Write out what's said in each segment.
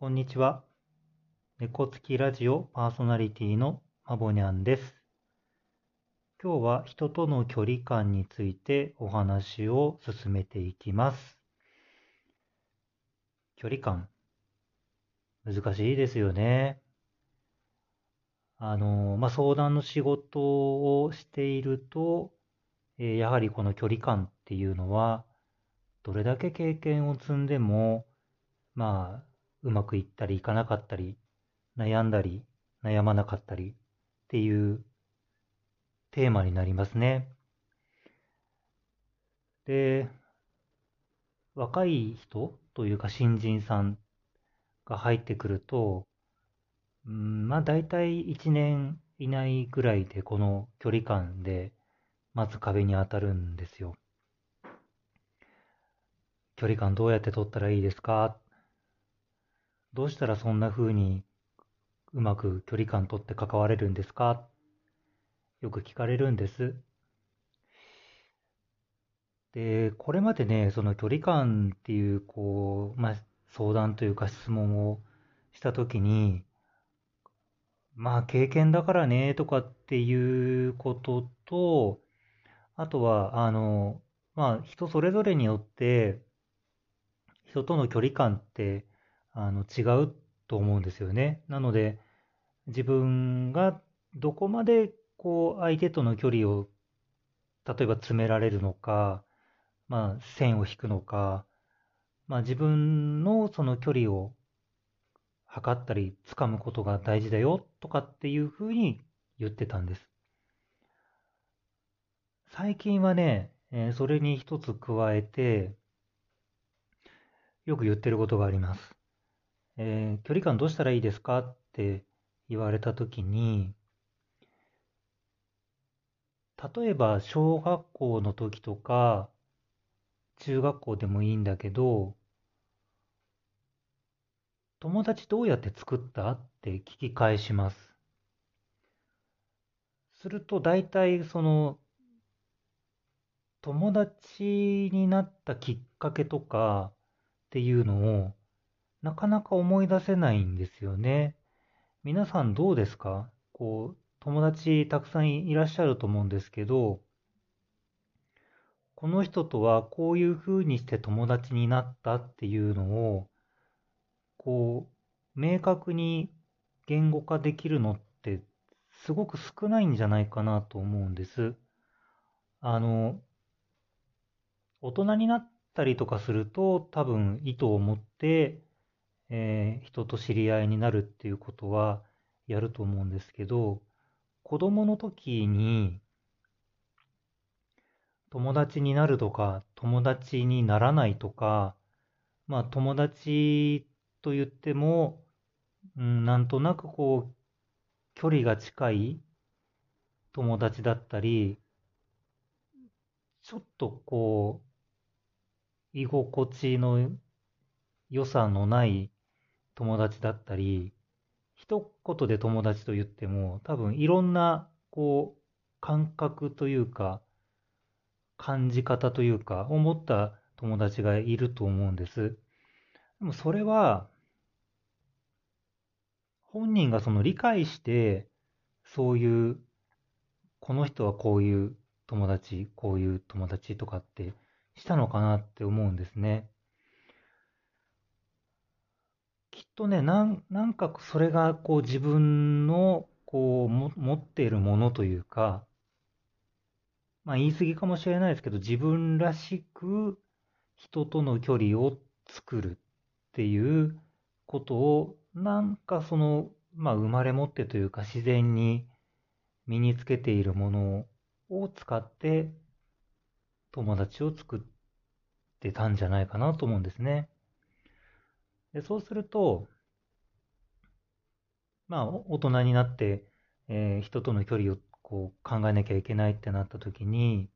こんにちは。猫つきラジオパーソナリティのまぼにゃんです。今日は人との距離感についてお話を進めていきます。距離感。難しいですよね。あの、まあ、相談の仕事をしていると、え、やはりこの距離感っていうのは、どれだけ経験を積んでも、まあ、うまくいったりいかなかったり、悩んだり、悩まなかったりっていうテーマになりますね。で、若い人というか新人さんが入ってくると、うん、まあ大体1年以内ぐらいでこの距離感でまず壁に当たるんですよ。距離感どうやって取ったらいいですか？どうしたらそんな風にうまく距離感取って関われるんですか？よく聞かれるんです。で、これまでね、その距離感っていう、こう、まあ、相談というか質問をしたときに、まあ、経験だからね、とかっていうことと、あとは、あの、まあ、人それぞれによって、人との距離感ってあの違うと思うんですよね。なので自分がどこまでこう相手との距離を例えば詰められるのか、まあ、線を引くのか、まあ、自分のその距離を測ったり掴むことが大事だよとかっていうふうに言ってたんです。最近はね、えー、それに一つ加えて、よく言ってることがあります。えー、距離感どうしたらいいですかって言われたときに、例えば小学校の時とか、中学校でもいいんだけど、友達どうやって作ったって聞き返します。すると大体その友達になったきっかけとかっていうのをなかなか思い出せないんですよね。皆さんどうですか？こう、友達たくさんいらっしゃると思うんですけど、この人とはこういうふうにして友達になったっていうのを、こう、明確に言語化できるのってすごく少ないんじゃないかなと思うんです。あの、大人になったりとかすると多分意図を持ってえー、人と知り合いになるっていうことはやると思うんですけど、子供の時に友達になるとか、友達にならないとか、まあ友達と言っても、うん、なんとなくこう、距離が近い友達だったり、ちょっとこう、居心地の良さのない友達だったり、一言で友達と言っても、多分いろんな、こう、感覚というか、感じ方というか、思った友達がいると思うんです。でもそれは、本人がその理解して、そういう、この人はこういう友達、こういう友達とかってしたのかなって思うんですね。きっとね、なん、なんかそれがこう自分のこうも持っているものというか、まあ言い過ぎかもしれないですけど、自分らしく人との距離を作るっていうことを、なんかその、まあ生まれ持ってというか自然に身につけているものを使って友達を作ってたんじゃないかなと思うんですね。でそうすると、まあ、大人になって、えー、人との距離をこう考えなきゃいけないってなった時に、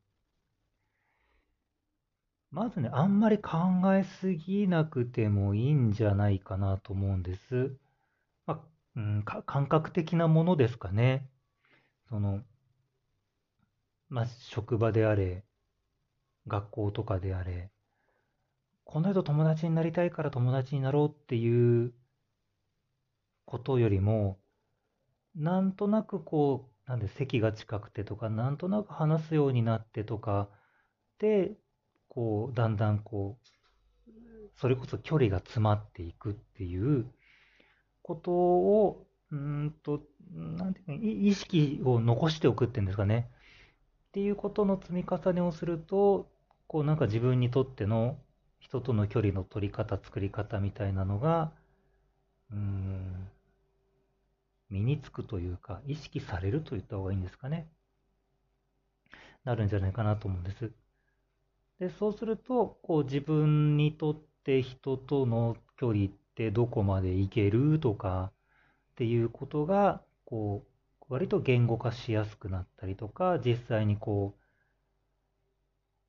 まずね、あんまり考えすぎなくてもいいんじゃないかなと思うんです。まあ、うん、感覚的なものですかね。その、まあ、職場であれ、学校とかであれ、この人友達になりたいから友達になろうっていうことよりも、なんとなくこう、なんで席が近くてとか、なんとなく話すようになってとか、で、こう、だんだんこう、それこそ距離が詰まっていくっていうことを、うんと、なんていうか、意識を残しておくっていうんですかね。っていうことの積み重ねをすると、こうなんか自分にとっての人との距離の取り方、作り方みたいなのが、うん、身につくというか、意識されると言った方がいいんですかね。なるんじゃないかなと思うんです。で、そうすると、こう自分にとって人との距離ってどこまでいけるとかっていうことが、こう、割と言語化しやすくなったりとか、実際にこう、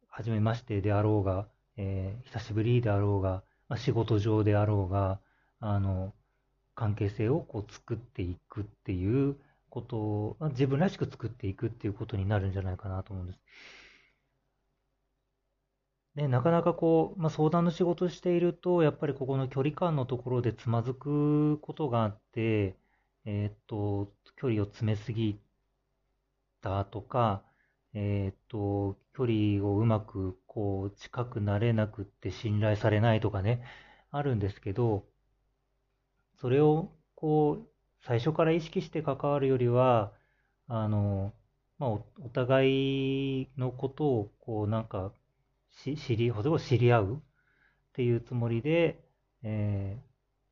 初めましてであろうが、えー、久しぶりであろうが、まあ、仕事上であろうが、あの、関係性をこう作っていくっていうことを、自分らしく作っていくっていうことになるんじゃないかなと思うんです。で、なかなかこう、まあ、相談の仕事していると、やっぱりここの距離感のところでつまずくことがあって、えー、っと、距離を詰めすぎたとか、えー、っと、距離をうまくこう近くなれなくって信頼されないとかね、あるんですけど、それをこう、最初から意識して関わるよりは、あの、まあ、おお互いのことを、こう、なんか、し知り、ほど知り合うっていうつもりで、え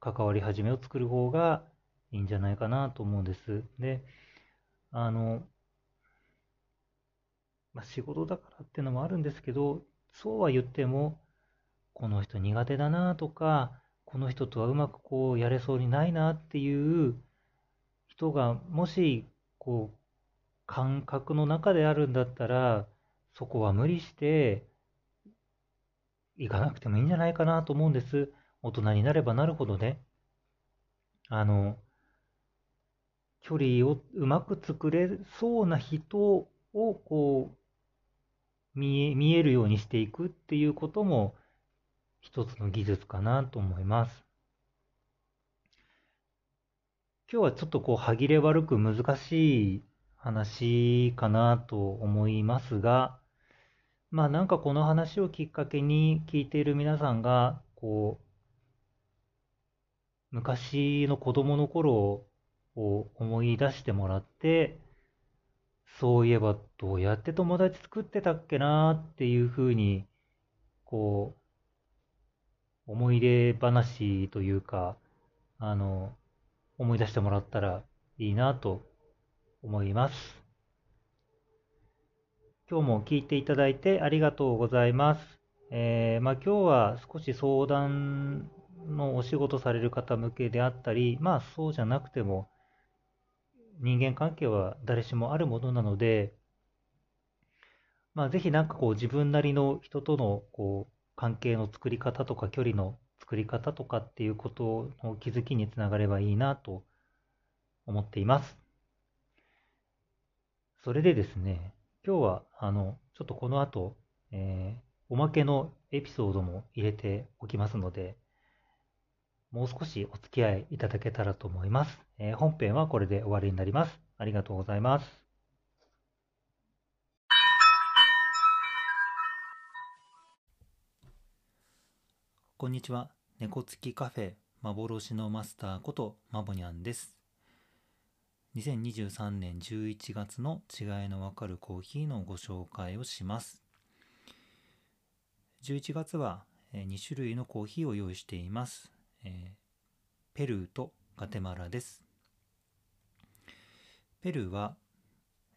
ー、関わり始めを作る方がいいんじゃないかなと思うんです。で、あの、まあ、仕事だからっていうのもあるんですけど、そうは言っても、この人苦手だなとか、この人とはうまくこうやれそうにないなっていう人がもしこう感覚の中であるんだったらそこは無理して行かなくてもいいんじゃないかなと思うんです。大人になればなるほどね。あの、距離をうまく作れそうな人をこう見え見えるようにしていくっていうことも一つの技術かなと思います。今日はちょっとこう歯切れ悪く難しい話かなと思いますが、まあなんかこの話をきっかけに聞いている皆さんが、こう、昔の子供の頃を思い出してもらって、そういえばどうやって友達作ってたっけなっていうふうに、こう、思い出話というか、あの、思い出してもらったらいいなと思います。今日も聞いていただいてありがとうございます。えー、まあ、今日は少し相談のお仕事される方向けであったり、まあそうじゃなくても人間関係は誰しもあるものなので、まあぜひなんかこう自分なりの人とのこう関係の作り方とか距離の作り方とかっていうことの気づきにつながればいいなと思っています。それでですね、今日はあのちょっとこの後、えー、おまけのエピソードも入れておきますので、もう少しお付き合いいただけたらと思います。えー、本編はこれで終わりになります。ありがとうございます。こんにちは。猫付きカフェ幻のマスターことマボニャンです。2023年11月の違いのわかるコーヒーのご紹介をします。11月は2種類のコーヒーを用意しています。えペルーとガテマラです。ペルーは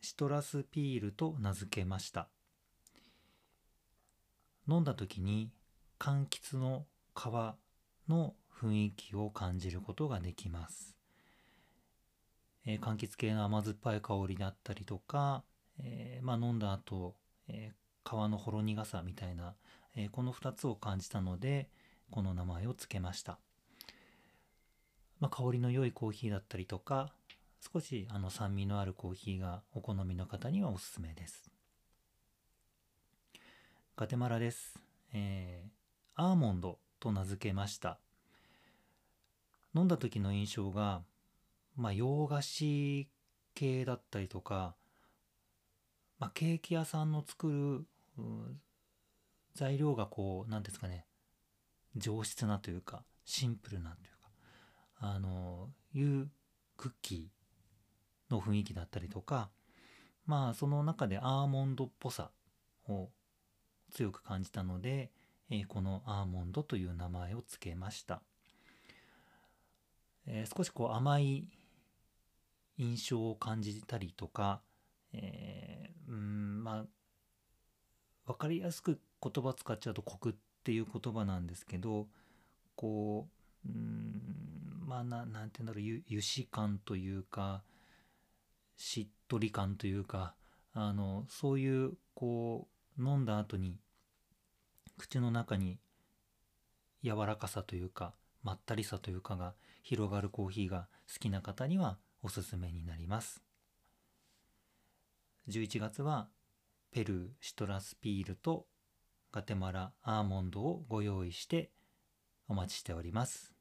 シトラスピールと名付けました。飲んだ時に柑橘の皮の雰囲気を感じることができます。えー、柑橘系の甘酸っぱい香りだったりとか、えー、まあ、飲んだ後、えー、皮のほろ苦さみたいな、えこの2つを感じたのでこの名前を付けました、まあ、香りの良いコーヒーだったりとか少しあの酸味のあるコーヒーがお好みの方にはおすすめです。ガテマラです、えー、アーモンドと名付けました。飲んだ時の印象がまあ、洋菓子系だったりとか、まあ、ケーキ屋さんの作る材料がこう何ですかね上質なというかシンプルなというあのいうクッキーの雰囲気だったりとかまあその中でアーモンドっぽさを強く感じたので、え、このアーモンドという名前を付けました、え、少しこう甘い印象を感じたりとか、えー、うんまあ分かりやすく言葉使っちゃうとコクっていう言葉なんですけどこううんまあななんて言うんだろう油脂感というかしっとり感というかあのそういうこう飲んだ後に口の中に柔らかさというかまったりさというかが広がるコーヒーが好きな方にはおすすめになります。11月はペルーシトラスピールとガテマラアーモンドをご用意してお待ちしております。